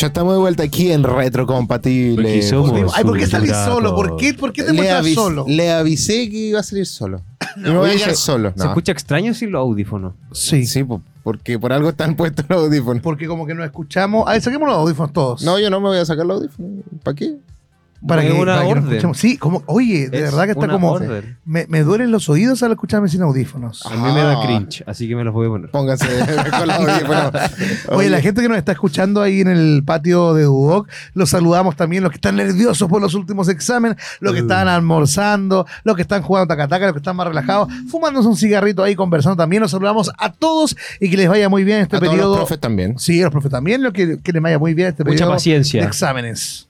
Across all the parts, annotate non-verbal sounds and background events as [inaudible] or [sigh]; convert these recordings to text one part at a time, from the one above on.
Ya estamos de vuelta aquí en Retrocompatible. Somos Ay, ¿por qué salís solo? ¿Por qué, ¿Por qué te muestras avis- solo? le avisé que iba a salir solo. [coughs] Me voy a se- solo. ¿Se No. escucha extraño sin los audífonos? Sí. Sí, po, porque por algo están [laughs] puestos los audífonos. Porque como que no escuchamos. A ver, saquemos los audífonos todos. No, yo no me voy a sacar los audífonos. ¿Para qué? Para que, una para que nos orden. escuchemos. Sí, como, oye, de Es verdad que está como. Me, me duelen los oídos al escucharme sin audífonos. A mí me da Ah. cringe, así que me los voy a poner. Pónganse [laughs] con los audífonos. Oye, la gente que nos está escuchando ahí en el patio de Duoc, los saludamos también, los que están nerviosos por los últimos exámenes, los que están almorzando, los que están jugando tacataca, los que están más relajados, fumándose un cigarrito ahí, conversando también. Los saludamos a todos y que les vaya muy bien este A todos periodo. los profes también. Sí, los profes también, lo que, que les vaya muy bien este Mucha periodo paciencia. de exámenes.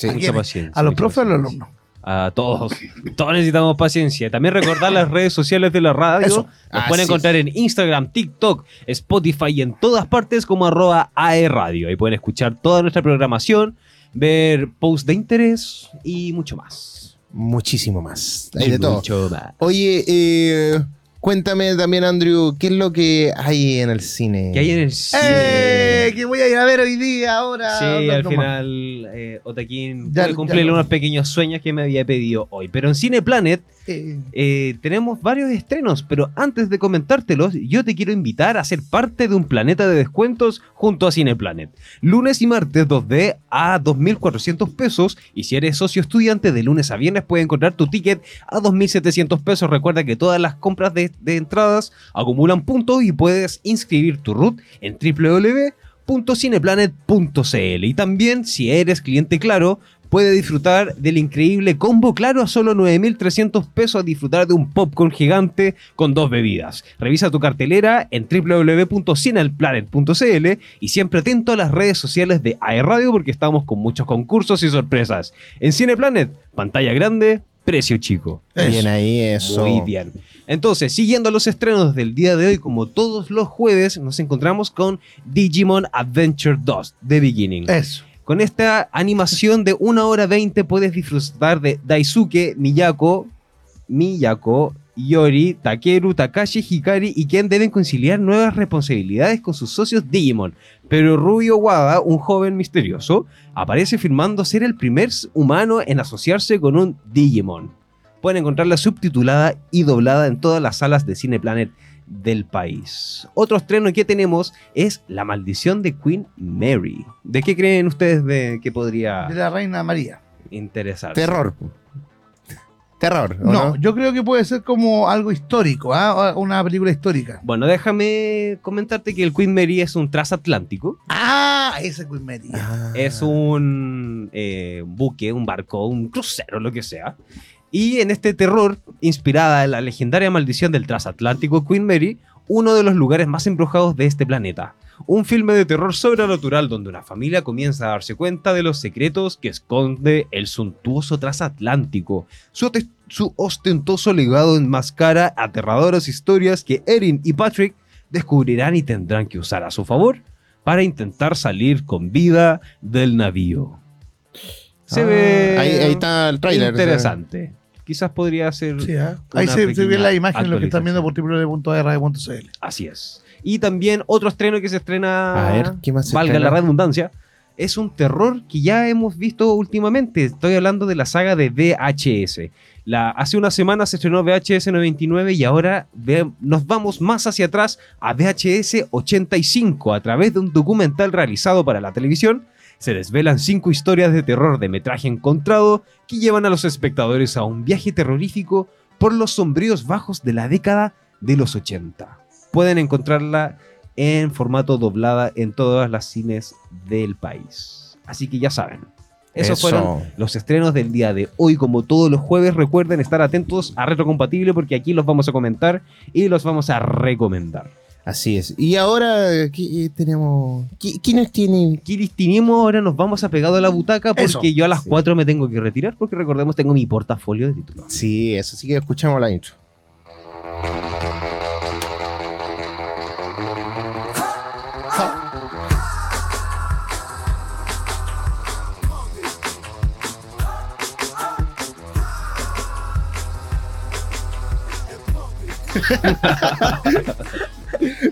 Sí. ¿A Mucha paciencia. A los profes o a los alumnos. A todos. Todos necesitamos paciencia. También recordar las redes sociales de la radio. Eso. Nos Así pueden encontrar en Instagram, TikTok, Spotify y en todas partes como arroba aerradio. Ahí pueden escuchar toda nuestra programación, ver posts de interés y mucho más. Muchísimo más. Hay de todo. mucho más. Oye, eh, cuéntame también, Andrew, ¿qué es lo que hay en el cine? ¿Qué hay en el cine? ¡Eh! Que voy a ir a ver hoy día, ahora. Sí, No, al no, final eh, Otaquín Ya- puede ya no. unos pequeños sueños que me había pedido hoy. Pero en Cine Planet eh, eh, tenemos varios estrenos, pero antes de comentártelos, yo te quiero invitar a ser parte de un planeta de descuentos junto a Cineplanet. Lunes y martes 2D a 2.400 pesos y si eres socio estudiante de lunes a viernes puedes encontrar tu ticket a 2.700 pesos. Recuerda que todas las compras de, de entradas acumulan puntos y puedes inscribir tu root en www.cineplanet.cl y también si eres cliente claro puede disfrutar del increíble combo claro a solo 9.300 pesos a disfrutar de un popcorn gigante con dos bebidas. Revisa tu cartelera en www.cineplanet.cl y siempre atento a las redes sociales de AERradio porque estamos con muchos concursos y sorpresas. En Cineplanet, pantalla grande, precio chico. Bien ahí, eso. Muy bien. Entonces, siguiendo los estrenos del día de hoy, como todos los jueves, nos encontramos con Digimon Adventure 2, The Beginning. eso. Con esta animación de 1 hora 20 puedes disfrutar de Daisuke, Miyako, Miyako, Yori, Takeru, Takashi, Hikari y Ken deben conciliar nuevas responsabilidades con sus socios Digimon. Pero Rubio Wada, un joven misterioso, aparece afirmando ser el primer humano en asociarse con un Digimon. Pueden encontrarla subtitulada y doblada en todas las salas de Cineplanet del país. Otro estreno que tenemos es La maldición de Queen Mary. ¿De qué creen ustedes de que podría De la Reina María. interesar? Terror. Terror, ¿o No, no? yo creo que puede ser como algo histórico, ¿ah? una película histórica. Bueno, déjame comentarte que el Queen Mary es un transatlántico. Ah, ese Queen Mary. Ah. Es un eh, buque, un barco, un crucero, lo que sea. Y en este terror, inspirada en la legendaria maldición del transatlántico Queen Mary, uno de los lugares más embrujados de este planeta. Un filme de terror sobrenatural donde una familia comienza a darse cuenta de los secretos que esconde el suntuoso transatlántico. Su, ostentoso legado enmascara aterradoras historias que Erin y Patrick descubrirán y tendrán que usar a su favor para intentar salir con vida del navío. Se Ah, ve Ahí, ahí está el tráiler. interesante. Quizás podría ser Sí, ¿ah? Ahí se, se ve la imagen, lo que están viendo por www.radio.cl. así es. Y también otro estreno que se estrena, A ver, ¿qué más se valga estrena? la redundancia, es un terror que ya hemos visto últimamente. Estoy hablando de la saga de VHS. La, hace una semana se estrenó VHS 99 y ahora ve- nos vamos más hacia atrás a VHS 85 a través de un documental realizado para la televisión. Se desvelan cinco historias de terror de metraje encontrado que llevan a los espectadores a un viaje terrorífico por los sombríos bajos de la década de los 80. Pueden encontrarla en formato doblada en todas las cines del país. Así que ya saben. Esos Eso. fueron los estrenos del día de hoy. Como todos los jueves, recuerden estar atentos a Retrocompatible porque aquí los vamos a comentar y los vamos a recomendar. Así es. Y ahora, ¿qué tenemos? ¿Qui- ¿Quiénes tienen? Kiris Tinimo, ahora nos vamos a pegado a la butaca porque Eso. yo a las Sí. 4 me tengo que retirar porque recordemos tengo mi portafolio de títulos. Sí, eso sí que escuchamos la intro. [laughs]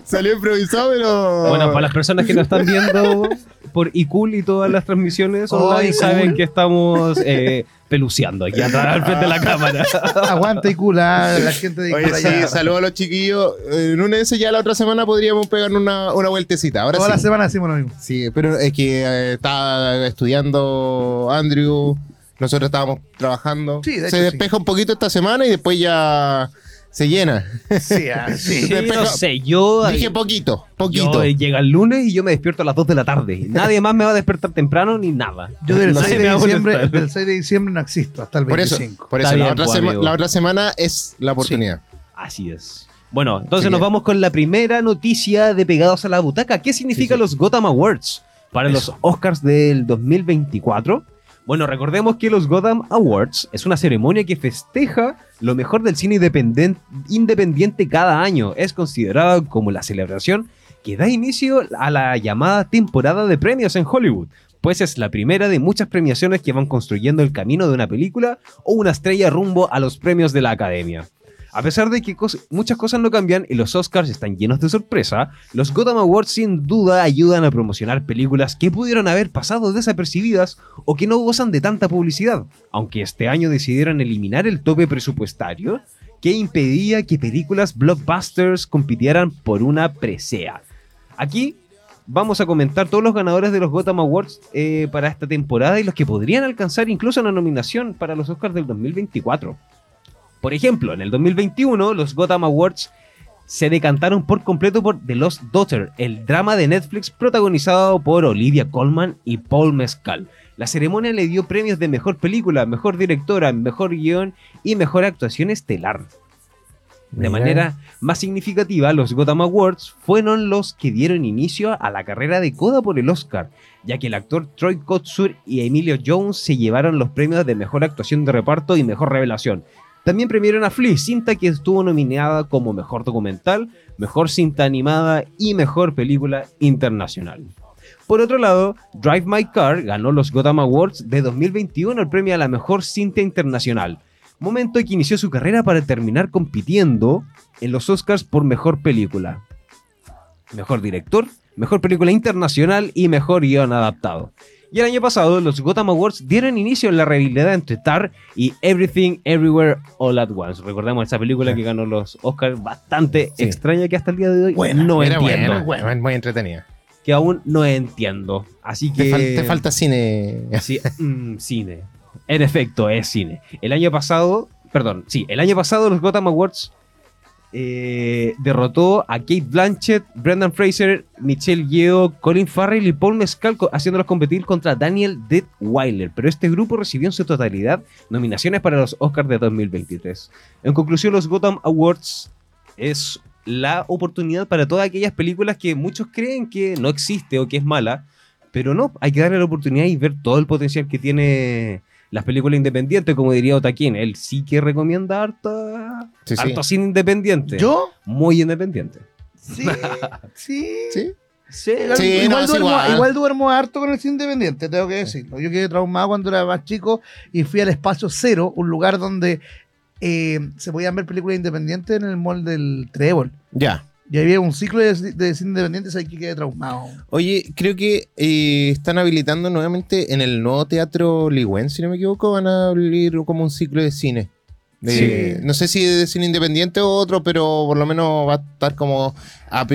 Salió improvisado, pero. Bueno, para las personas que no están viendo, por iCool y todas las transmisiones Oh, online iCool. saben que estamos eh, peluceando aquí atrás al frente de la cámara. Aguanta y cula la gente de Oye, sí, saludos a los chiquillos. En una de esas ya la otra semana podríamos pegar una, una vueltecita. Ahora Toda la semana decimos lo mismo. Sí, pero es que eh, está estudiando Andrew, nosotros estábamos trabajando. Sí, de se despeja un poquito esta semana y después ya se llena. Sí, ah, sí. [laughs] No sé, yo, Dije poquito, poquito. yo, eh, llega el lunes y yo me despierto a las 2 de la tarde. Nadie más me va a despertar temprano ni nada. Yo del, No 6 sé, de diciembre, del 6 de diciembre no existo hasta el por eso, 25. por eso la, bien, otra pues, sema- la otra semana es la oportunidad. Así es. Bueno, entonces Así nos vamos con la primera noticia de Pegados a la Butaca. ¿Qué significa Sí, sí. los Gotham Awards para los Oscars del 2024? Bueno, recordemos que los Gotham Awards es una ceremonia que festeja lo mejor del cine independiente cada año. Es considerada como la celebración que da inicio a la llamada temporada de premios en Hollywood, pues es la primera de muchas premiaciones que van construyendo el camino de una película o una estrella rumbo a los premios de la academia. A pesar de que muchas cosas no cambian y los Oscars están llenos de sorpresa, los Gotham Awards sin duda ayudan a promocionar películas que pudieron haber pasado desapercibidas o que no gozan de tanta publicidad, aunque este año decidieron eliminar el tope presupuestario que impedía que películas blockbusters compitieran por una presea. Aquí vamos a comentar todos los ganadores de los Gotham Awards eh, para esta temporada y los que podrían alcanzar incluso una nominación para los Oscars del 2024. Por ejemplo, en el 2021 los Gotham Awards se decantaron por completo por The Lost Daughter, el drama de Netflix protagonizado por Olivia Colman y Paul Mescal. La ceremonia le dio premios de mejor película, mejor directora, mejor guion y mejor actuación estelar. De Mira. manera más significativa, los Gotham Awards fueron los que dieron inicio a la carrera de Coda por el Oscar, ya que el actor Troy Kotsur y Emilio Jones se llevaron los premios de mejor actuación de reparto y mejor revelación. También premiaron a Flea, cinta que estuvo nominada como mejor documental, mejor cinta animada y mejor película internacional. Por otro lado, Drive My Car ganó los Gotham Awards de 2021 el premio a la mejor cinta internacional, momento en que inició su carrera para terminar compitiendo en los Oscars por mejor película, mejor director, mejor película internacional y mejor guion adaptado. Y el año pasado, los Gotham Awards dieron inicio a la rivalidad entre Tar y Everything Everywhere All at Once. Recordemos esa película que ganó los Oscars, bastante Sí. extraña que hasta el día de hoy Buena, no Era entiendo. buena, buena, muy entretenida. Que aún no entiendo. Así que. Te, fal- te falta cine. Mm, cine. En efecto, es cine. El año pasado, perdón, sí, el año pasado los Gotham Awards eh, derrotó a Kate Blanchett, Brendan Fraser, Michelle Yeoh, Colin Farrell y Paul Mescal haciéndolos competir contra Daniel Detweiler. Pero este grupo recibió en su totalidad nominaciones para los Oscars de 2023. En conclusión, los Gotham Awards es la oportunidad para todas aquellas películas que muchos creen que no existe o que es mala, pero no, hay que darle la oportunidad y ver todo el potencial que tiene las películas independientes, como diría Otaquín. Él sí que recomienda harta, Sí, sí. harto cine independiente. ¿Yo? Muy independiente. Sí. [laughs] Sí. ¿Sí? Sí, Igual, Sí, igual no, es duermo, igual. igual duermo harto con el cine independiente, tengo que decirlo. Yo quedé traumado cuando era más chico y fui al Espacio Cero, un lugar donde eh, se podían ver películas independientes en el mall del Trébol. Ya. Y había un ciclo de, de cine independiente, ahí que quedé traumado. Oye, creo que eh, están habilitando nuevamente en el nuevo teatro Ligüen, si no me equivoco, van a abrir como un ciclo de cine. De- Sí. No sé si de cine independiente o otro, pero por lo menos va a estar como ah,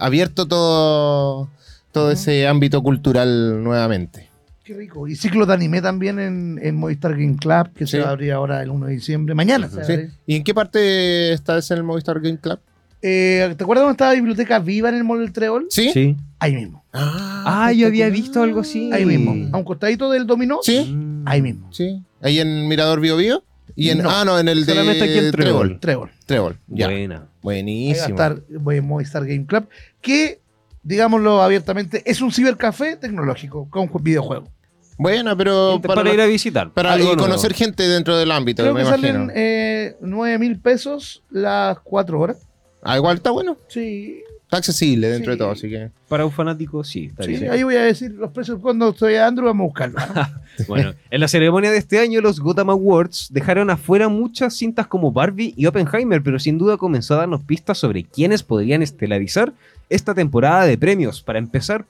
abierto todo, todo ese ámbito cultural nuevamente. Qué rico. Y ciclo de anime también en, en Movistar Game Club, que Sí. se va a abrir ahora el 1 de diciembre. Mañana se va a Sí. ¿Y en qué parte estás en el Movistar Game Club? Eh, ¿Te acuerdas dónde estaba la biblioteca viva en el mall del Trébol? ¿Sí? Sí. Ahí mismo. Ah, yo había visto algo así. Ahí mismo. A un costadito del dominó. Sí. Ahí mismo. Sí. ¿Ahí en Mirador Bio Bio? Y en, No. ah, no, en el de aquí en Trébol. Trébol. Trébol. Ya. Buena. Ahí va a Buenísimo. estar voy a Movistar Game Club, que, digámoslo abiertamente, es un cibercafé tecnológico con ju- videojuegos. Bueno, pero para, ir a visitar. para y nuevo. conocer gente dentro del ámbito, Creo me que imagino. salen eh, 9 mil pesos las 4 horas. Ah, igual está bueno. Sí, Está accesible dentro Sí. de todo, así que. Para un fanático, sí. está sí, bien. ahí voy a decir los precios cuando estoy a Andrew, vamos a buscarlo. ¿no? [laughs] Bueno, en la ceremonia de este año, los Gotham Awards dejaron afuera muchas cintas como Barbie y Oppenheimer, pero sin duda comenzó a darnos pistas sobre quiénes podrían estelarizar esta temporada de premios. Para empezar,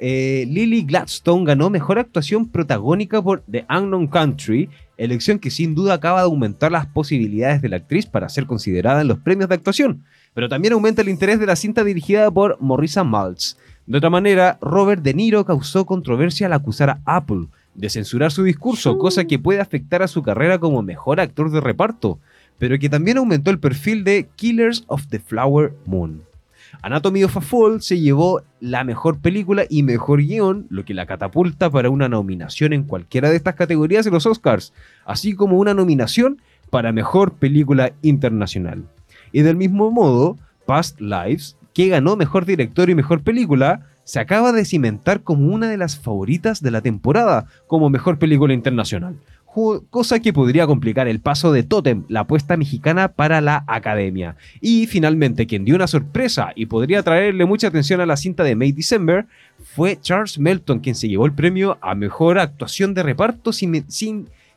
eh, Lily Gladstone ganó mejor actuación protagónica por The Unknown Country, elección que sin duda acaba de aumentar las posibilidades de la actriz para ser considerada en los premios de actuación, pero también aumenta el interés de la cinta dirigida por Morrison Maltz. De otra manera, Robert De Niro causó controversia al acusar a Apple de censurar su discurso, cosa que puede afectar a su carrera como mejor actor de reparto, pero que también aumentó el perfil de Killers of the Flower Moon. Anatomy of a Fall se llevó la mejor película y mejor guion, lo que la catapulta para una nominación en cualquiera de estas categorías en los Oscars, así como una nominación para mejor película internacional. Y del mismo modo, Past Lives, que ganó mejor director y mejor película, se acaba de cimentar como una de las favoritas de la temporada como mejor película internacional, cosa que podría complicar el paso de Totem, la apuesta mexicana para la academia. Y finalmente, quien dio una sorpresa y podría traerle mucha atención a la cinta de May December fue Charles Melton, quien se llevó el premio a mejor actuación de reparto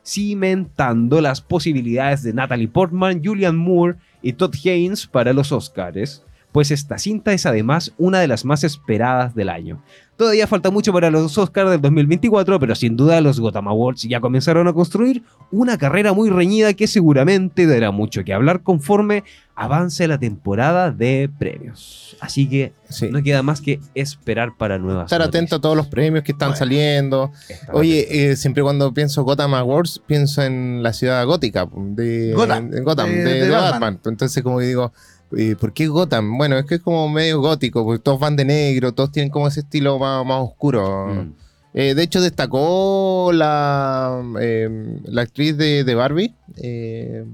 cimentando las posibilidades de Natalie Portman, Julian Moore y Todd Haynes para los Oscars pues esta cinta es además una de las más esperadas del año. Todavía falta mucho para los Oscars del 2024, pero sin duda los Gotham Awards ya comenzaron a construir una carrera muy reñida que seguramente dará mucho que hablar conforme avance la temporada de premios. Así que Sí. no queda más que esperar para nuevas. Estar atento a todos los premios que están Bueno. saliendo. Oye, eh, siempre cuando pienso Gotham Awards, pienso en la ciudad gótica de Gotham, de, Gotham, de- de, de de Batman. Batman. Entonces, como digo, eh, ¿por qué Gotham? Bueno, es que es como medio gótico, porque todos van de negro, todos tienen como ese estilo más, más oscuro. Mm. Eh, de hecho, destacó la, eh, la actriz de, de Barbie. eh,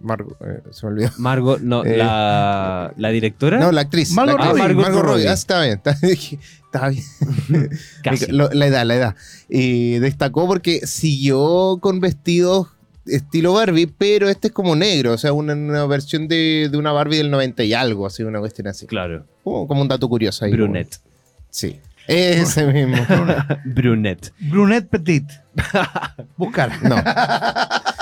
Margot, eh, se me olvidó. Margot, no, [laughs] Eh, la, la directora. No, la actriz. Margot la actriz. Robbie. Margot Robbie. Robbie. Ah, está bien. Está, [laughs] está bien. Casi. La edad, la edad. Y destacó porque siguió con vestidos estilo Barbie, pero este es como negro, o sea, una, una versión de, de una Barbie del 90 y algo, así, una cuestión así. Claro, Como, como un dato curioso ahí. Brunette. como- Sí. Ese [laughs] mismo. [laughs] Brunette. Brunette Petit. [laughs] Buscar. No.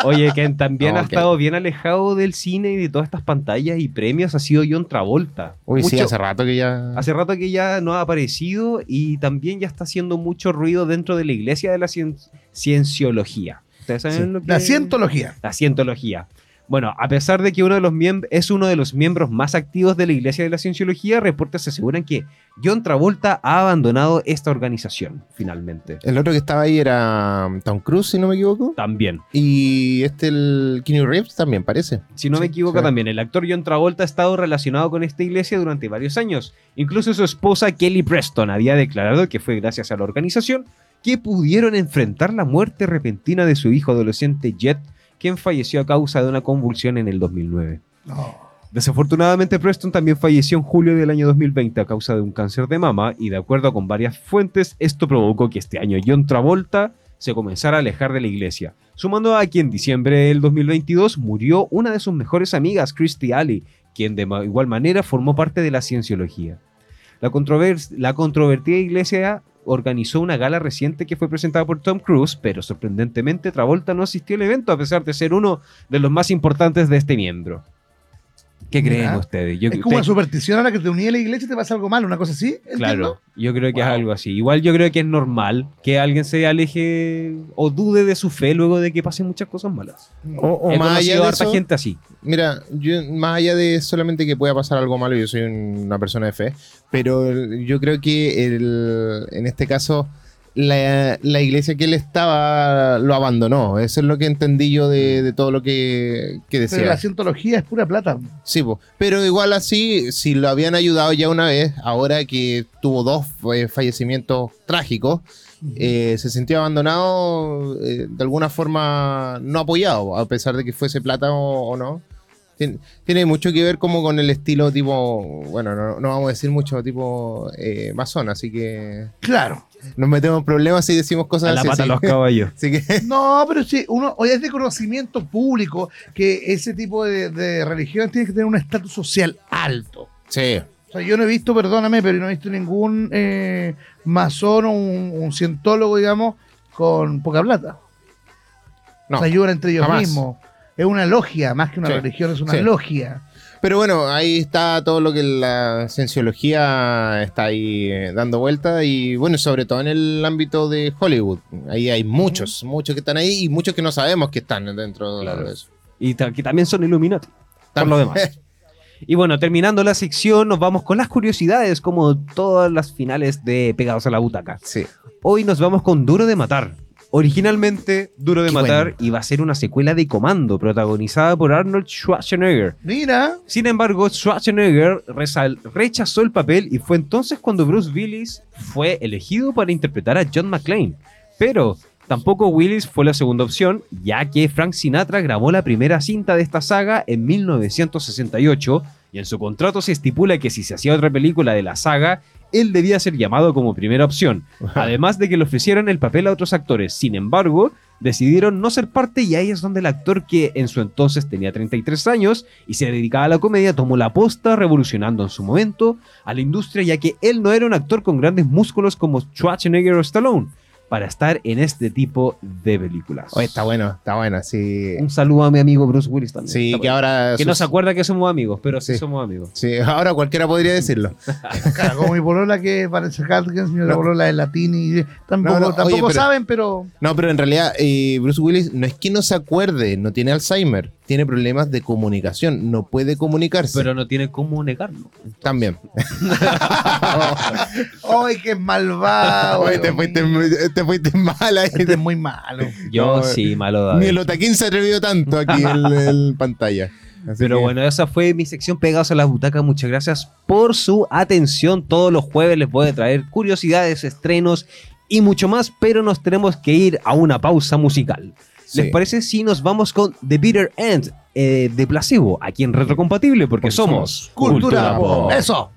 Oye, quien también ha estado bien alejado del cine y de todas estas pantallas y premios ha sido John Travolta. Uy, sí, hace rato que ya. hace rato que ya no ha aparecido y también ya está haciendo mucho ruido dentro de la iglesia de la cien- cienciología. ¿Ustedes saben Sí. lo que La cientología. La cientología. Bueno, a pesar de que uno de los es uno de los miembros más activos de la Iglesia de la Cienciología, reportes aseguran que John Travolta ha abandonado esta organización, finalmente. El otro que estaba ahí era um, Tom Cruise, si no me equivoco. También. Y este, el Keanu Reeves, también parece. Si no me Sí, equivoco sí. también, el actor John Travolta ha estado relacionado con esta iglesia durante varios años. Incluso su esposa Kelly Preston había declarado que fue gracias a la organización que pudieron enfrentar la muerte repentina de su hijo adolescente Jet, quien falleció a causa de una convulsión en el 2009. No. Desafortunadamente, Preston también falleció en julio del año 2020 a causa de un cáncer de mama y de acuerdo con varias fuentes, esto provocó que este año John Travolta se comenzara a alejar de la iglesia, sumando a que en diciembre del 2022 murió una de sus mejores amigas, Christy Alley, quien de igual manera formó parte de la cienciología. La, la controvertida iglesia organizó una gala reciente que fue presentada por Tom Cruise, pero sorprendentemente Travolta no asistió al evento a pesar de ser uno de los más importantes de este miembro. ¿Qué creen ustedes? Yo, Es como una usted- superstición a la que te uní a la iglesia y te pasa algo mal, una cosa así. ¿entiendo? Claro, yo creo que es algo así. Igual yo creo que es normal que alguien se aleje o dude de su fe luego de que pasen muchas cosas malas. O, o He más allá de harta eso, gente así. Mira, yo más allá de solamente que pueda pasar algo malo, yo soy una persona de fe, pero yo creo que el- en este caso la, la iglesia que él estaba lo abandonó. Eso es lo que entendí yo de, de todo lo que, que Pero decía. la cientología es pura plata. Sí, po. pero igual así, si lo habían ayudado ya una vez, ahora que tuvo dos eh, fallecimientos trágicos, eh, se sintió abandonado, eh, de alguna forma no apoyado, a pesar de que fuese plata o, o no. Tien- Tiene mucho que ver como con el estilo tipo, bueno, no, no vamos a decir mucho tipo masón, así que Claro. Nos metemos en problemas si decimos cosas A la así. pata así. los caballos. [laughs] Así que [laughs] No, pero sí, uno hoy es de conocimiento público que ese tipo de, de religión tiene que tener un estatus social alto. sí, O sea, yo no he visto, perdóname, pero no he visto ningún eh, masón o un, un cientólogo, digamos, con poca plata. no. Se ayudan entre ellos jamás. mismos. Es una logia, más que una Sí, religión, es una sí. logia. Pero bueno, ahí está todo lo que la cienciología está ahí eh, dando vuelta y bueno, sobre todo en el ámbito de Hollywood. Ahí hay muchos, muchos que están ahí y muchos que no sabemos que están dentro Claro. de eso. Y que también son Illuminati. Por lo demás. Y bueno, terminando la sección, nos vamos con las curiosidades, como todas las finales de Pegados a la Butaca. Sí. Hoy nos vamos con Duro de Matar. Originalmente, Duro de Qué Matar bueno. iba a ser una secuela de Comando, protagonizada por Arnold Schwarzenegger. Mira. Sin embargo, Schwarzenegger rechazó el papel y fue entonces cuando Bruce Willis fue elegido para interpretar a John McClane. Pero tampoco Willis fue la segunda opción, ya que Frank Sinatra grabó la primera cinta de esta saga en 1968 y en su contrato se estipula que si se hacía otra película de la saga, él debía ser llamado como primera opción, además de que le ofrecieran el papel a otros actores. Sin embargo, decidieron no ser parte y ahí es donde el actor que en su entonces tenía 33 años y se dedicaba a la comedia tomó la posta revolucionando en su momento a la industria ya que él no era un actor con grandes músculos como Schwarzenegger o Stallone para estar en este tipo de películas. Oye, está bueno, está bueno, sí. Un saludo a mi amigo Bruce Willis también. Sí, Está que bueno. ahora. Que no sus- se acuerda que somos amigos, pero sí, Sí. somos amigos. Sí, ahora cualquiera podría decirlo. [laughs] Claro, como mi polola que parece Harkins, mi otra No. polola es latín y tampoco, No, no, tampoco oye, pero- saben, pero No, pero en realidad eh, Bruce Willis no es que no se acuerde, no tiene Alzheimer, tiene problemas de comunicación, no puede comunicarse. Pero no tiene cómo negarlo. También. [laughs] [laughs] ¡ay, qué malvado! Oye, te fuiste, te fuiste mal ahí. Este es muy malo. Yo No, sí, malo Ni David. el Otaquín se atrevió tanto aquí en, en pantalla. Así Pero que- bueno, esa fue mi sección Pegados a la Butaca. Muchas gracias por su atención. Todos los jueves les voy a traer curiosidades, estrenos y mucho más, pero nos tenemos que ir a una pausa musical. ¿Les parece si nos vamos con The Bitter End eh, de Placebo, aquí en Retrocompatible? Porque, Porque somos somos Cultura, Cultura pop. pop. Eso.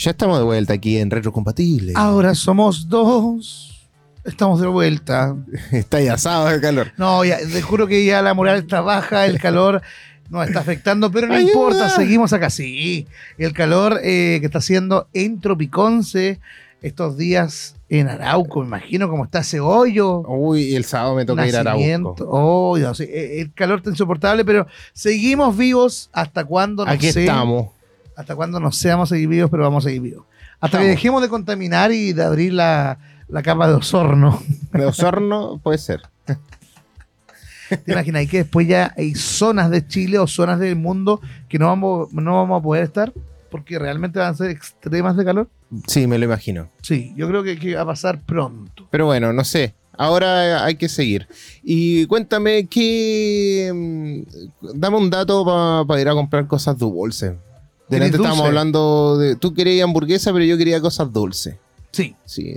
Ya estamos de vuelta aquí en Retrocompatible. Ahora somos dos. Estamos de vuelta. [laughs] Está ya asado de calor. No, ya, te juro que ya la moral está baja, el calor nos está afectando, pero no Ayuda. importa, seguimos acá. Sí, el calor eh, que está haciendo en Tropiconce estos días en Arauco, me imagino cómo está ese hoyo. Uy, el sábado me toca ir a. Arauco. Oh, eh, el calor está insoportable, pero seguimos vivos hasta cuando no Aquí sé, estamos. Hasta cuando no seamos seguir vivos, pero vamos a seguir vivos. Hasta que dejemos de contaminar y de abrir la, la capa de osorno. De Osorno puede ser. [laughs] ¿Te imaginas? Y que después ya hay zonas de Chile o zonas del mundo que no vamos, no vamos a poder estar porque realmente van a ser extremas de calor. Sí, me lo imagino. Sí, yo creo que, que va a pasar pronto. Pero bueno, no sé. Ahora hay que seguir. Y cuéntame qué. mm, Dame un dato para ir a comprar cosas dulces. ¿Querés Delante estábamos hablando de. Tú querías hamburguesa, pero yo quería cosas dulces. Sí. Sí,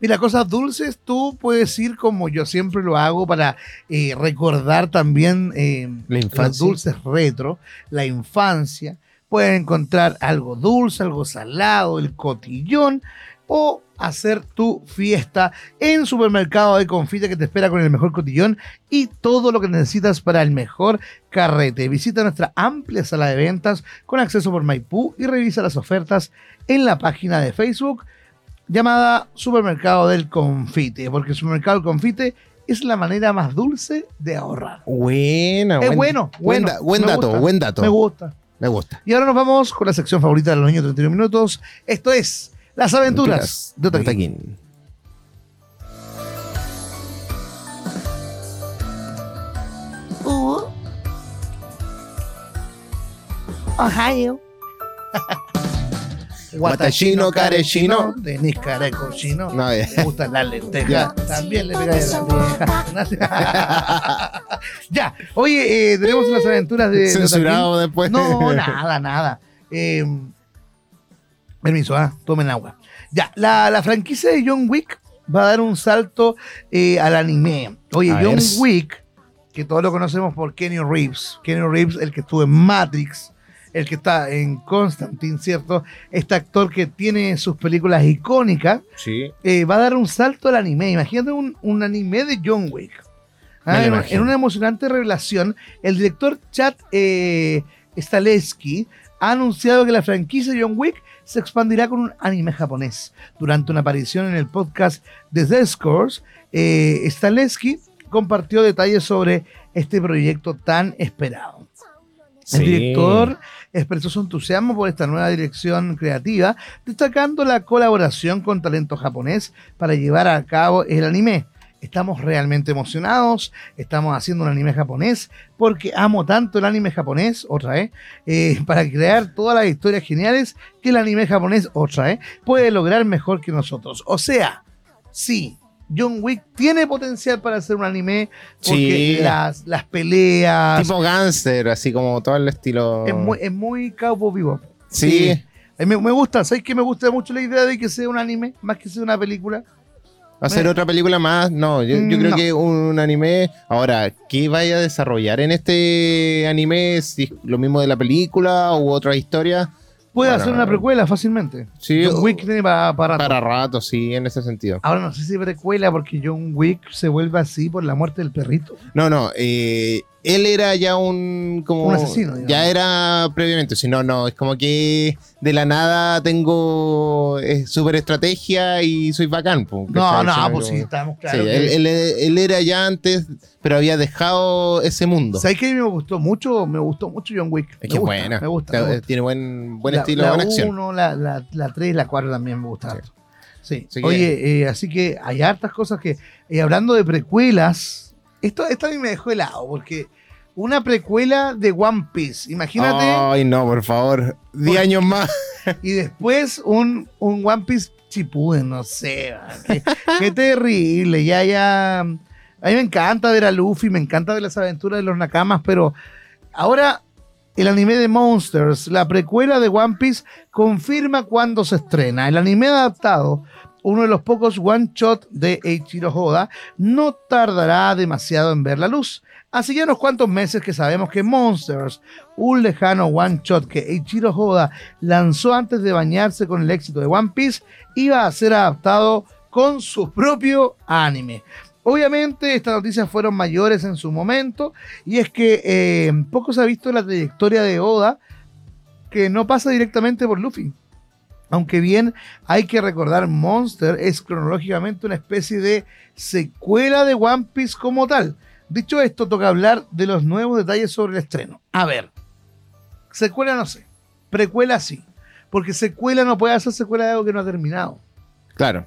Mira, cosas dulces, tú puedes ir como yo siempre lo hago para eh, recordar también eh, La los dulces retro, la infancia. Pueden encontrar algo dulce, algo salado, el cotillón o hacer tu fiesta en supermercado de confite que te espera con el mejor cotillón y todo lo que necesitas para el mejor carrete. Visita nuestra amplia sala de ventas con acceso por Maipú y revisa las ofertas en la página de Facebook llamada Supermercado del Confite, porque el Supermercado del Confite es la manera más dulce de ahorrar. Buena, Es buen- bueno, buen, bueno, da- buen me dato, gusta, buen dato. Me gusta. Me gusta. Y ahora nos vamos con la sección favorita de los niños 31 minutos. Esto es Las aventuras de. Uh. Ohio. [laughs] Guatachino, carechino. Denis carecochino. No, ya. Me gustan las lentejas. También le pega a la vieja. [laughs] ya. Oye, eh, tenemos las aventuras de. de Censurado después. No, nada, nada. Eh, permiso, ah, tomen agua. Ya, la, la franquicia de John Wick va a dar un salto eh, al anime. Oye, A John ver. Wick, que todos lo conocemos por Kenny Reeves. Kenny Reeves, el que estuvo en Matrix, el que está en Constantine, ¿cierto? Este actor que tiene sus películas icónicas, Sí. eh, va a dar un salto al anime. Imagínate un, un anime de John Wick. Ah, en, una emocionante revelación, el director Chad eh, Stahelski ha anunciado que la franquicia John Wick se expandirá con un anime japonés. Durante una aparición en el podcast The Discourse, eh, Stahelski compartió detalles sobre este proyecto tan esperado. El director expresó su entusiasmo por esta nueva dirección creativa, destacando la colaboración con talento japonés para llevar a cabo el anime. Estamos realmente emocionados, estamos haciendo un anime japonés porque amo tanto el anime japonés, otra vez, eh, [laughs] para crear todas las historias geniales que el anime japonés, otra vez, puede lograr mejor que nosotros. O sea, sí, John Wick tiene potencial para hacer un anime porque Sí. las, las peleas, Tipo gánster, así como todo el estilo. es muy, es muy cowboy vivo. Sí. A mí me, gusta, ¿sabes que Me gusta mucho la idea de que sea un anime, más que sea una película. ¿Hacer Me- otra película más? No, yo, yo creo No. que un anime. Ahora, ¿qué vaya a desarrollar en este anime? Si es lo mismo de la película u otra historia. Puede Bueno, hacer una precuela fácilmente. Sí, John Wick tiene para, para rato. Para rato, sí, en ese sentido. Ahora no sé si precuela porque John Wick se vuelve así por la muerte del perrito. No, no, eh, él era ya un como Un asesino, digamos. Ya era previamente, si no, no, es como que de la nada tengo eh, super estrategia y soy bacán. po, No, no, pues sí, estamos Sí, claros. él, que- él- él era ya antes, pero había dejado ese mundo. ¿Sabes que a mí me gustó mucho? Me gustó mucho John Wick. Es que gusta, buena. Me gusta. me gusta. Tiene buen, buen La- estilo, la buena acción. 1, la, la, la 3 y la 4 también me gustaron. Sí. Oye, eh, así que hay hartas cosas que. Y hablando de precuelas, esto, esto a mí me dejó helado, porque una precuela de One Piece, imagínate, Ay, no, por favor. Diez Por- años más. [laughs] y después un, un One Piece Chipuden, no sé, qué, qué terrible, ya, ya. A mí me encanta ver a Luffy, me encanta ver las aventuras de los Nakamas, pero ahora el anime de Monsters, la precuela de One Piece, confirma cuándo se estrena. El anime adaptado, uno de los pocos one shot de Eiichiro Oda, no tardará demasiado en ver la luz. Hace ya unos cuantos meses que sabemos que Monsters, un lejano one shot que Eiichiro Oda lanzó antes de bañarse con el éxito de One Piece, iba a ser adaptado con su propio anime. Obviamente estas noticias fueron mayores en su momento y es que eh, poco se ha visto la trayectoria de Oda que no pasa directamente por Luffy. Aunque bien hay que recordar, Monster es cronológicamente una especie de secuela de One Piece como tal. Dicho esto, toca hablar de los nuevos detalles sobre el estreno. A ver, secuela no sé, precuela sí, porque secuela no puede hacer secuela de algo que no ha terminado. Claro.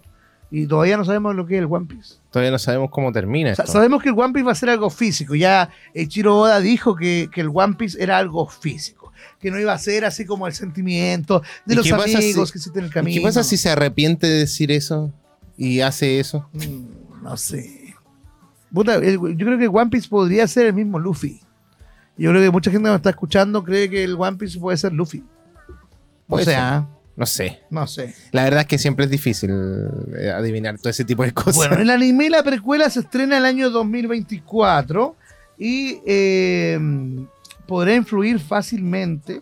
Y todavía no sabemos lo que es el One Piece. Todavía no sabemos cómo termina esto. sabemos que el One Piece va a ser algo físico. Ya Ichiro Oda dijo que, que el One Piece era algo físico. Que no iba a ser así como el sentimiento de ¿Y los amigos si- que existen en el ¿Y camino. ¿Qué pasa si se arrepiente de decir eso y hace eso? Mm, No sé. Puta, el- yo creo que One Piece podría ser el mismo Luffy. Yo creo que mucha gente que me está escuchando cree que el One Piece puede ser Luffy. O sea, No sé. no sé. La verdad es que siempre es difícil eh, adivinar todo ese tipo de cosas. Bueno, el [laughs] anime La Precuela se estrena el año 2024 y eh, podrá influir fácilmente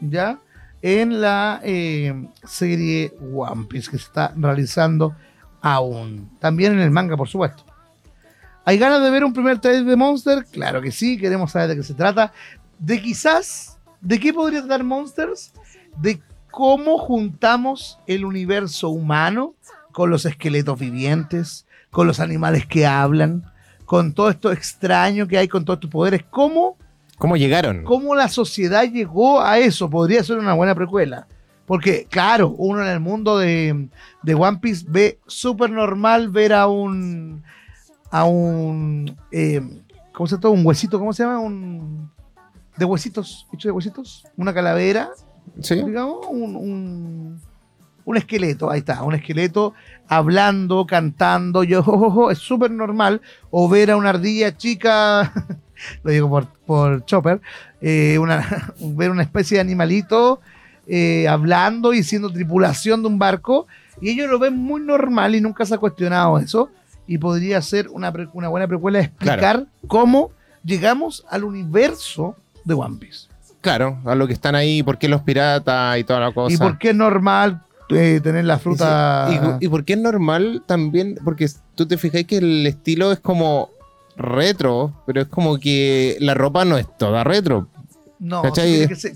ya en la eh, serie One Piece que se está realizando aún. También en el manga, por supuesto. ¿Hay ganas de ver un primer trailer de Monster? Claro que sí, queremos saber de qué se trata. De quizás, ¿de qué podría tratar Monsters? De cómo juntamos el universo humano con los esqueletos vivientes, con los animales que hablan, con todo esto extraño que hay, con todos estos poderes. ¿Cómo, ¿Cómo llegaron? ¿Cómo la sociedad llegó a eso? Podría ser una buena precuela. Porque, claro, uno en el mundo de, de One Piece ve súper normal ver a un. a un. eh, ¿Cómo se llama? Un huesito, ¿cómo se llama? Un. de huesitos, hecho de huesitos. Una calavera ¿Sí? digamos, un, un, un esqueleto, ahí está, un esqueleto hablando, cantando, yo, [laughs] es súper normal, o ver a una ardilla chica, [laughs] lo digo por, por Chopper, eh, una, [laughs] ver una especie de animalito eh, hablando y siendo tripulación de un barco, y ellos lo ven muy normal y nunca se ha cuestionado eso, y podría ser una, una buena precuela explicar cómo llegamos al universo de One Piece. Claro, a lo que están ahí, por qué los piratas y toda la cosa. ¿Y por qué es normal eh, tener la fruta? Y, y- y por qué es normal también, porque tú te fijas que el estilo es como retro, pero es como que la ropa no es toda retro. no,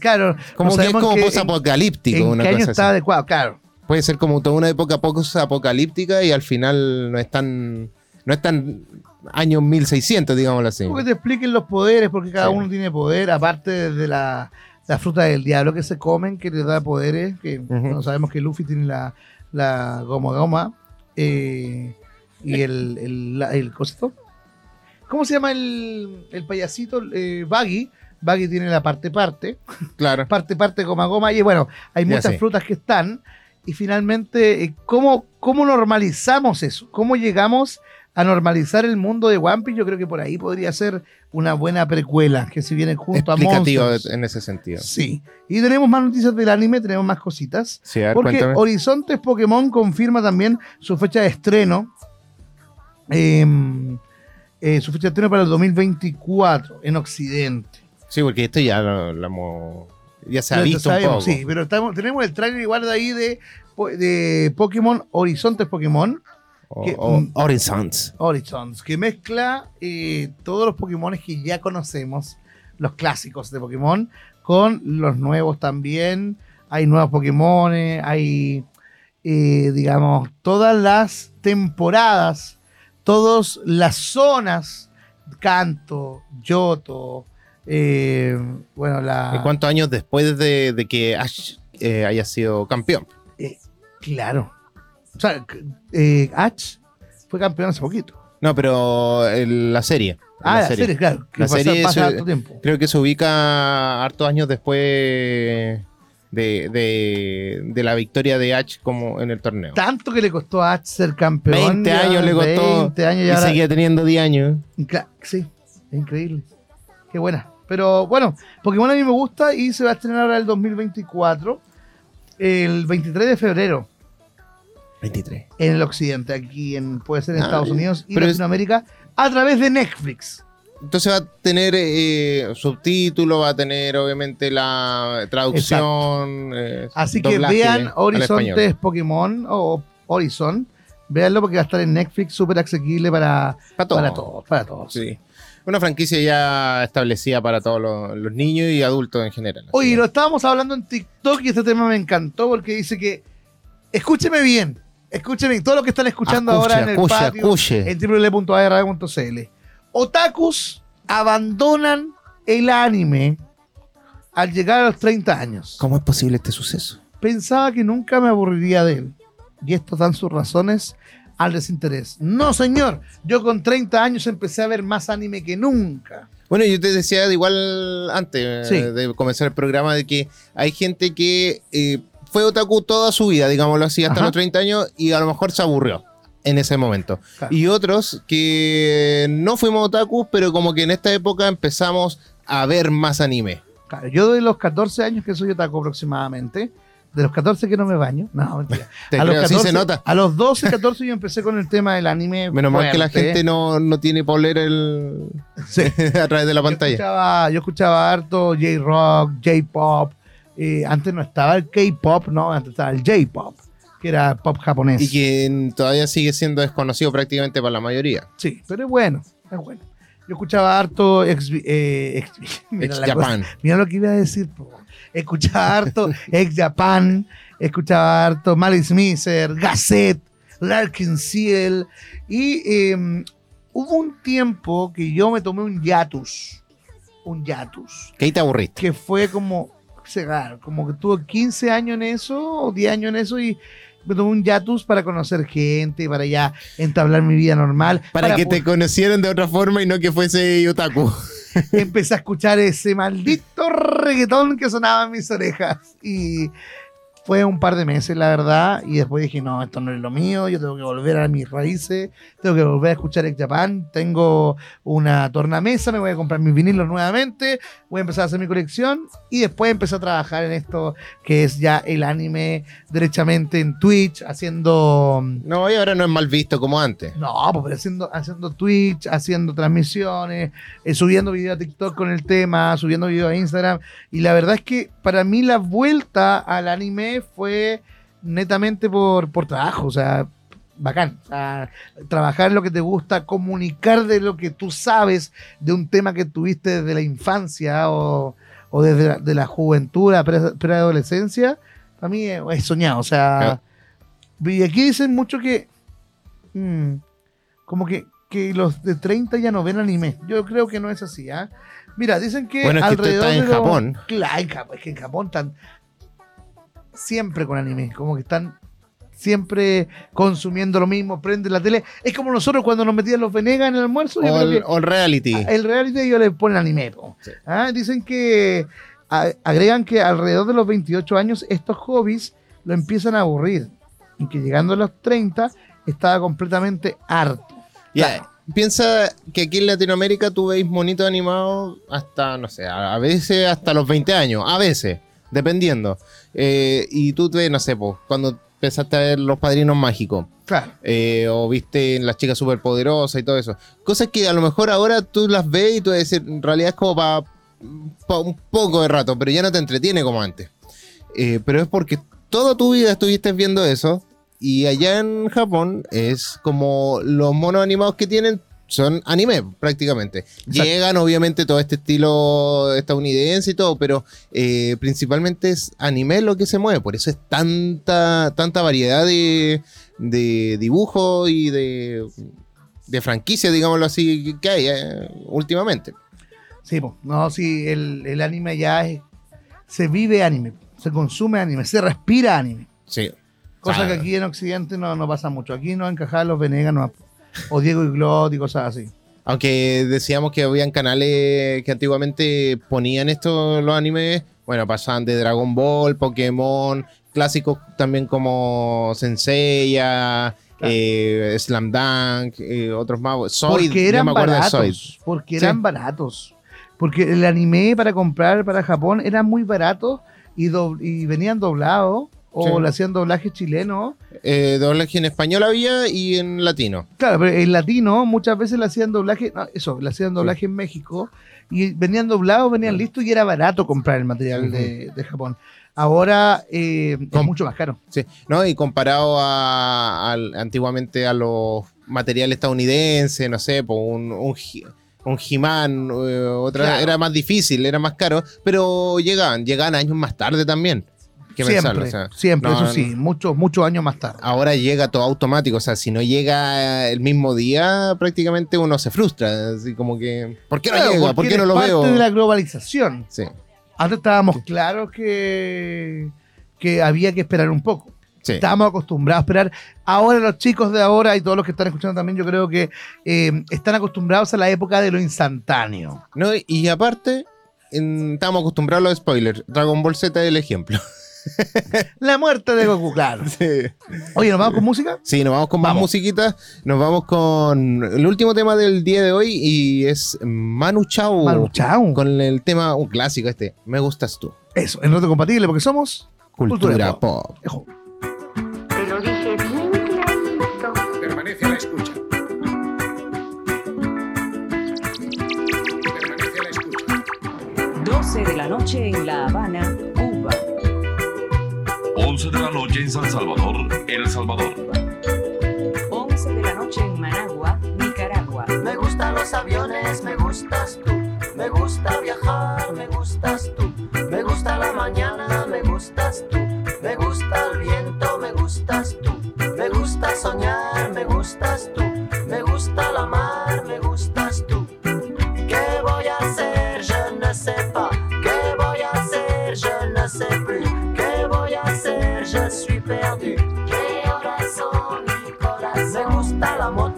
claro. Como no que es como posapocalíptico, una qué año cosa está así. adecuado, claro. Puede ser como toda una época posapocalíptica y al final no es tan, no es tan años 1600, digámoslo así. Porque te expliquen los poderes, porque cada Sí. uno tiene poder, aparte de la, la fruta del diablo que se comen, que te da poderes, que no sabemos que Luffy tiene la, la goma goma, eh, y el, el, el cosito. ¿Cómo se llama el, el payasito? Eh, Baggy. Baggy tiene la parte parte. [laughs] Claro. parte, parte, goma, goma. Y bueno, hay Ya muchas frutas que están. Y finalmente, eh, ¿cómo, ¿cómo normalizamos eso? ¿Cómo llegamos a normalizar el mundo de One Piece? Yo creo que por ahí podría ser una buena precuela que se viene junto a Explicativo Monsters. en ese sentido. Sí. Y tenemos más noticias del anime, tenemos más cositas. Sí, a ver, Porque cuéntame. Horizontes Pokémon confirma también su fecha de estreno. em, eh, su fecha para el 2024 en Occidente. Sí, porque esto ya lo, lo hemos- ya se ha visto un sabemos, poco. Sí, pero estamos, tenemos el trailer igual de ahí de, de Pokémon Horizontes Pokémon O, que- o mm. Horizons. Horizons, que mezcla eh, todos los Pokémon que ya conocemos, los clásicos de Pokémon, con los nuevos también. Hay nuevos Pokémon, hay, eh, digamos, todas las temporadas, todas las zonas, Canto, Yoto, eh, bueno, la... ¿Y cuántos años después de, de que Ash eh, haya sido campeón? Claro. O sea, eh, H fue campeón hace poquito. No, pero el- la serie. Ah, la serie, claro. La pasa, serie pasa se- harto tiempo. Creo que se ubica hartos años después de, de, de la victoria de H como en el torneo. Tanto que le costó a H ser campeón. 20 ya, años le costó 20 años y ahora- seguía teniendo 10 años. Sí, es increíble. Qué buena. Pero bueno, Pokémon a mí me gusta y se va a estrenar ahora el 2024, el 23 de febrero, 23. en el occidente, aquí en puede ser en Ah, Estados ya. Unidos y es- Latinoamérica, a través de Netflix. Entonces va a tener eh, subtítulos, va a tener obviamente la traducción. eh, Así que vean Horizontes. Pokémon o Horizon. Véanlo porque va a estar en Netflix, súper asequible para, Para todos. para todos. Para todos. Sí. Una franquicia ya establecida para todos los, los niños y adultos en general. Oye, que- lo estábamos hablando en TikTok y este tema me encantó porque dice que, escúcheme bien, escúcheme, todo lo que están escuchando Escuche, ahora en el escuche, patio, escuche. en www.arradio.cl. Otakus abandonan el anime al llegar a los 30 años. ¿Cómo es posible este suceso? Pensaba que nunca me aburriría de él. Y estos dan sus razones al desinterés. No, señor. Yo con 30 años empecé a ver más anime que nunca. Bueno, yo te decía de igual antes Sí. eh, de comenzar el programa de que hay gente que eh, fue otaku toda su vida, digámoslo así, hasta Ajá. los 30 años y a lo mejor se aburrió en ese momento. Claro. Y otros que no fuimos otakus, pero como que en esta época empezamos a ver más anime. Claro, yo de los 14 años que soy otaku aproximadamente, de los 14 que no me baño, no, mentira. [laughs] Te a, los creo, sí se nota. a los 12, 14 yo empecé con el tema del anime. Menos mal que la gente no, no tiene polera el... [laughs] Sí. [laughs] a través de la Yo pantalla. escuchaba, yo escuchaba harto J-Rock, J-Pop. eh, antes no estaba el K-Pop, no, antes estaba el J-Pop, que era pop japonés. Y que todavía sigue siendo desconocido prácticamente para la mayoría. Sí, pero es bueno, es bueno. Yo escuchaba harto ex, eh, ex- [laughs] mira Ex cosa. Japan. Mira lo que iba a decir. po. Escuchaba harto [laughs] ex Japan, escuchaba harto Malice Miser, Gazette, Larkin Seal. Y eh, hubo un tiempo que yo me tomé un hiatus. Un hiatus. Que ahí te aburriste. Que fue como, como que tuve 15 años en eso, o 10 años en eso, y un hiatus para conocer gente, para ya entablar mi vida normal. Para, que te conocieran de otra forma y no que fuese otaku. [laughs] empecé a escuchar ese maldito reggaetón que sonaba en mis orejas. Y fue un par de meses, la verdad. Y después dije, no, esto no es lo mío. Yo tengo que volver a mis raíces. Tengo que volver a escuchar Ex Japan. Tengo una tornamesa. Me voy a comprar mis vinilos nuevamente. Voy a empezar a hacer mi colección. Y después empecé a trabajar en esto que es ya el anime derechamente en Twitch, haciendo. No, y ahora no es mal visto como antes. No, pues haciendo, haciendo Twitch, haciendo transmisiones, eh, subiendo videos a TikTok con el tema, subiendo videos a Instagram. Y la verdad es que para mí la vuelta al anime fue netamente por, por trabajo, o sea, bacán. O sea, trabajar en lo que te gusta, comunicar de lo que tú sabes de un tema que tuviste desde la infancia o, o desde la, de la juventud, la preadolescencia, para mí es, soñado. O sea, y aquí dicen mucho que mm, como que, que los de 30 ya no ven anime. Yo creo que no es así, ¿ah? Mira, dicen que Bueno, es que tú alrededor estás en de los- Japón. Claro, es que en Japón están siempre con anime, como que están siempre consumiendo lo mismo, prenden la tele. Es como nosotros cuando nos metían los Venegas en el almuerzo. O creo el, que- o el reality. el reality ellos le ponen anime. Sí. Ah, Dicen que a- agregan que alrededor de los 28 años estos hobbies lo empiezan a aburrir y que llegando a los 30 estaba completamente harto. Ya, Piensa que aquí en Latinoamérica tú veis monitos animados hasta, no sé, a a veces hasta los 20 años, a veces, dependiendo. Eh, y tú te, no sé, pues, cuando empezaste a ver Los Padrinos Mágicos, Claro. eh, o viste Las Chicas Superpoderosas y todo eso. Cosas que a lo mejor ahora tú las ves y tú vas a decir, en realidad es como para un poco de rato, pero ya no te entretiene como antes. Eh, pero es porque toda tu vida estuviste viendo eso y allá en Japón es como los monos animados que tienen son anime prácticamente. Llegan obviamente todo este estilo estadounidense y todo, pero eh, principalmente es anime lo que se mueve. Por eso es tanta, tanta variedad de, de dibujos y de, de franquicias, digámoslo así, que hay eh, últimamente. Sí, no, sí, el, el anime ya es, se vive anime, se consume anime, se respira anime. Sí. Cosa Claro. que aquí en Occidente no, no pasa mucho. Aquí no encajaban los Venegas nomás. O Diego Iglot y cosas así. Aunque decíamos que habían canales que antiguamente ponían estos los animes, bueno, pasaban de Dragon Ball, Pokémon, clásicos también como Senseiya, eh, Slam Dunk, eh, otros más. Porque eran me acuerdo de Zoid. baratos. Porque eran Sí. baratos. Porque el anime para comprar para Japón era muy barato y, do- y venían doblados o Sí. le hacían doblaje chileno. Eh, doblaje en español había y en latino. Claro, pero en latino muchas veces le hacían doblaje, no, eso, le hacían doblaje en México y venían doblados, venían listos y era barato comprar el material de, de Japón. Ahora eh, es mucho más caro. Sí, ¿no? Y comparado a, antiguamente a los materiales estadounidenses, no sé, pues un, un, un He-Man, eh, otra, Claro. era más difícil, era más caro, pero llegaban, llegaban años más tarde también. Que Siempre, pensarlo, o sea, siempre, no, eso no, sí, muchos, muchos años más tarde. Ahora llega todo automático, o sea, si no llega el mismo día, prácticamente uno se frustra, así como que, ¿por qué no Claro, llega? ¿Por qué no lo parte veo? de la globalización. Sí, Antes estábamos claros que, que había que esperar un poco. sí. Estábamos acostumbrados a esperar. Ahora los chicos de ahora y todos los que están escuchando también, yo creo que eh, están acostumbrados a la época de lo instantáneo. No, y aparte, en- estamos acostumbrados a los spoilers. Dragon Ball Z es el ejemplo. [laughs] [laughs] La muerte de Goku, claro. Sí. Oye, ¿nos vamos con música? Sí, nos vamos con más Vamos. musiquita. Nos vamos con el último tema del día de hoy y es Manu Chao. Manu Chao. Con el tema, un clásico este, Me gustas tú. Eso, en Roto Compatible, porque somos Cultura, Cultura pop. Ejo. Te lo dije bien clarito. Permanece a la escucha. Permanece a la escucha. 12 de la noche en La Habana. 11 de la noche en San Salvador, El Salvador. 11 de la noche en Managua, Nicaragua. Me gustan los aviones, me gustas tú. Me gusta viajar, me gustas tú. Me gusta la mañana, me gustas tú. Me gusta el viento, me gustas tú. Me gusta soñar, me gustas tú. Me gusta la mar, me gustas tú. ¿Qué voy a hacer? Je ne sais pas. ¿Qué voy a hacer? Je ne sais plus. Je suis perdu. ¿Qué horas son mi corazón? Me gusta la moto,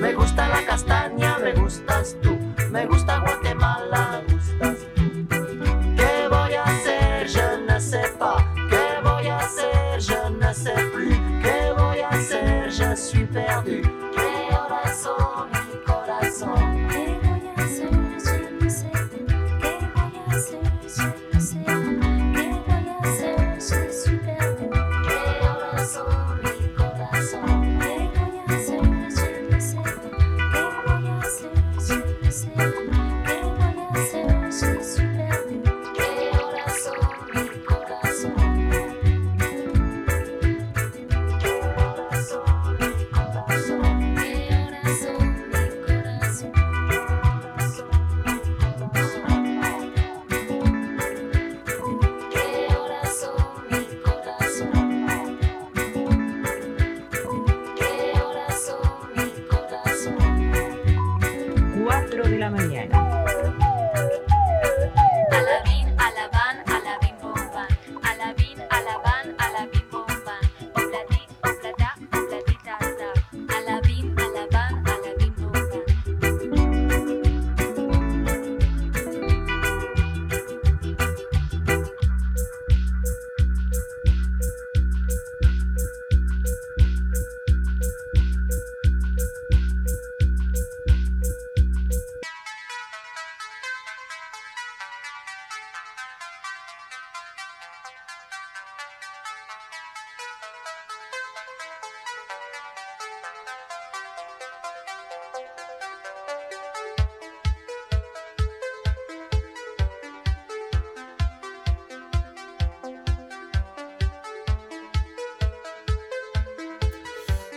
Me gusta la castaña, me gustas tú. Me gusta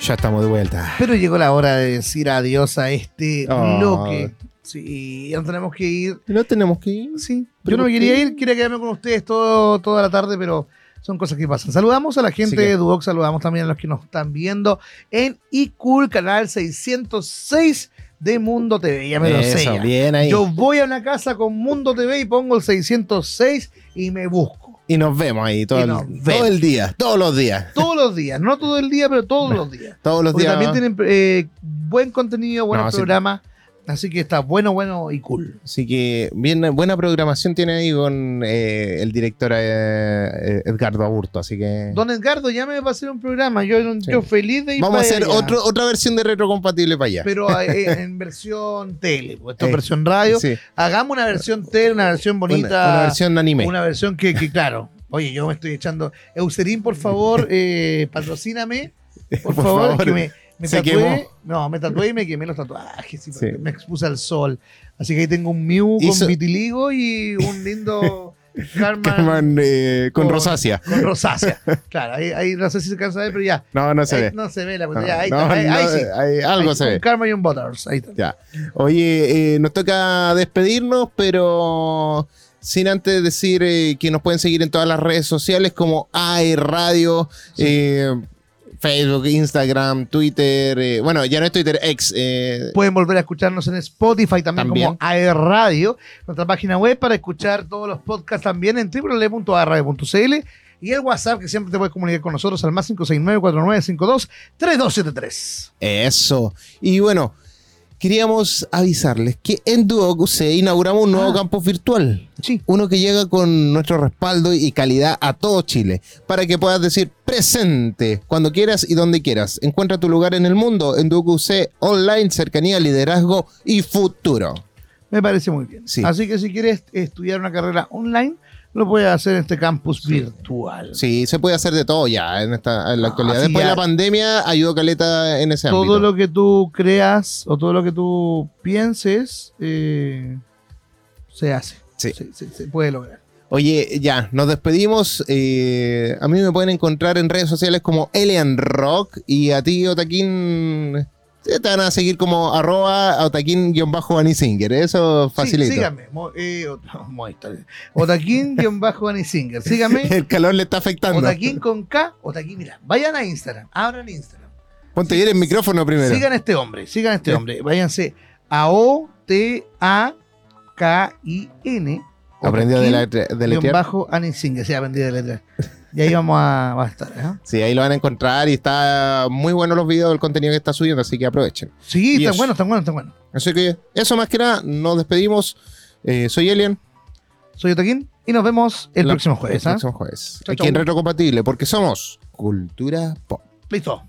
Ya estamos de vuelta. Pero llegó la hora de decir adiós a este Oh. bloque. Sí, ya nos tenemos que ir. No tenemos que ir. Sí, ¿Pero yo no me quería ir, quería quedarme con ustedes todo, toda la tarde, pero son cosas que pasan. Saludamos a la gente que- de Duoc, saludamos también a los que nos están viendo en iCool, canal 606 de Mundo TV. Ya me lo sé. Eso, ya. bien ahí. Yo voy a una casa con Mundo TV y pongo el 606 y me busco. Y nos vemos ahí todo, el, nos todo vemos. el día, todos los días. Todos los días, no todo el día, pero todos los días. Todos los Porque días. también tienen eh, buen contenido, buenos No, sí. Así que está bueno, bueno y cool. Así que bien, buena programación tiene ahí con eh, el director eh, eh, Edgardo Aburto. Así que Don Edgardo, llámeme para hacer un programa. Yo, Sí. yo feliz de ir vamos a hacer allá. otro, otra versión de retrocompatible para allá. Pero eh, [laughs] en versión tele, pues, esto versión radio. Sí, Hagamos una versión tele, una versión una, bonita. una versión anime. Una versión que, que, claro. Oye, yo me estoy echando. Eucerín, por favor, [laughs] patrocíname. Por, Por favor, favor. que me, me Se tatué. quemó. No, me tatué y me quemé los tatuajes. sí, Sí. Me expuse al sol. Así que ahí tengo un Mew Hizo- con vitiligo y un lindo [laughs] Carman, Carmen, eh, con con- rosácea. con rosácea. Claro, ahí, ahí no sé si se alcanza a ver, pero ya. No, no se Ahí ve. No se ve la No, pantalla. Ahí, no, ahí, no, ahí sí. ahí algo se con ve. Karma y un Butters. Ahí está. Ya. Oye, eh, nos toca despedirnos, pero sin antes decir eh, que nos pueden seguir en todas las redes sociales como AI Radio, eh, Facebook, Instagram, Twitter, eh, bueno, ya no es Twitter, X. eh, Pueden volver a escucharnos en Spotify también, También. como AR Radio, nuestra página web para escuchar todos los podcasts también en www.arradio.cl y el WhatsApp que siempre te puedes comunicar con nosotros al más 569-4952-3273. Eso. Y bueno, queríamos avisarles que en Duoc UC inauguramos un nuevo Ah. campus virtual. Sí. Uno que llega con nuestro respaldo y calidad a todo Chile, para que puedas decir presente cuando quieras y donde quieras. Encuentra tu lugar en el mundo en Duoc UC Online, cercanía, liderazgo y futuro. Me parece muy bien. Sí. Así que si quieres estudiar una carrera online, lo puedes hacer en este campus virtual. Sí, se puede hacer de todo ya en, esta, en la actualidad. Después de la pandemia ayudó Caleta en ese todo ámbito. lo que tú creas o todo lo que tú pienses eh, se hace. Sí. Se, se- se puede lograr. Oye, ya, nos despedimos. Eh, a mí me pueden encontrar en redes sociales como Elian Rock y a ti, Otaquín, te van a seguir como arroba Otaquín-Anisinger. Eso facilito. Sí, síganme. Mo, eh, ot- [laughs] mo-. Otaquín-Anisinger. Síganme. [laughs] El calor le está afectando. Otaquín con K. Otaquín, mira. Vayan a Instagram. Abran Instagram. Ponte bien el micrófono primero. Sigan a este hombre. Sigan a este Sí. hombre. Váyanse a O-T-A-K-I-N. Aprendí a deletrear. bajo Anisinger. Sí, aprendí a letras. Y ahí vamos a, va a estar. ¿eh? Sí, ahí lo van a encontrar y está muy bueno los videos, el contenido que está subiendo, así que aprovechen. Sí, están buenos, están buenos, están buenos. Así que eso más que nada, nos despedimos. Eh, soy Elian. Soy Otaquín y nos vemos el La- próximo jueves. El ¿ah? próximo jueves. Chau, Aquí en chau. Retrocompatible, porque somos Cultura Pop. Listo.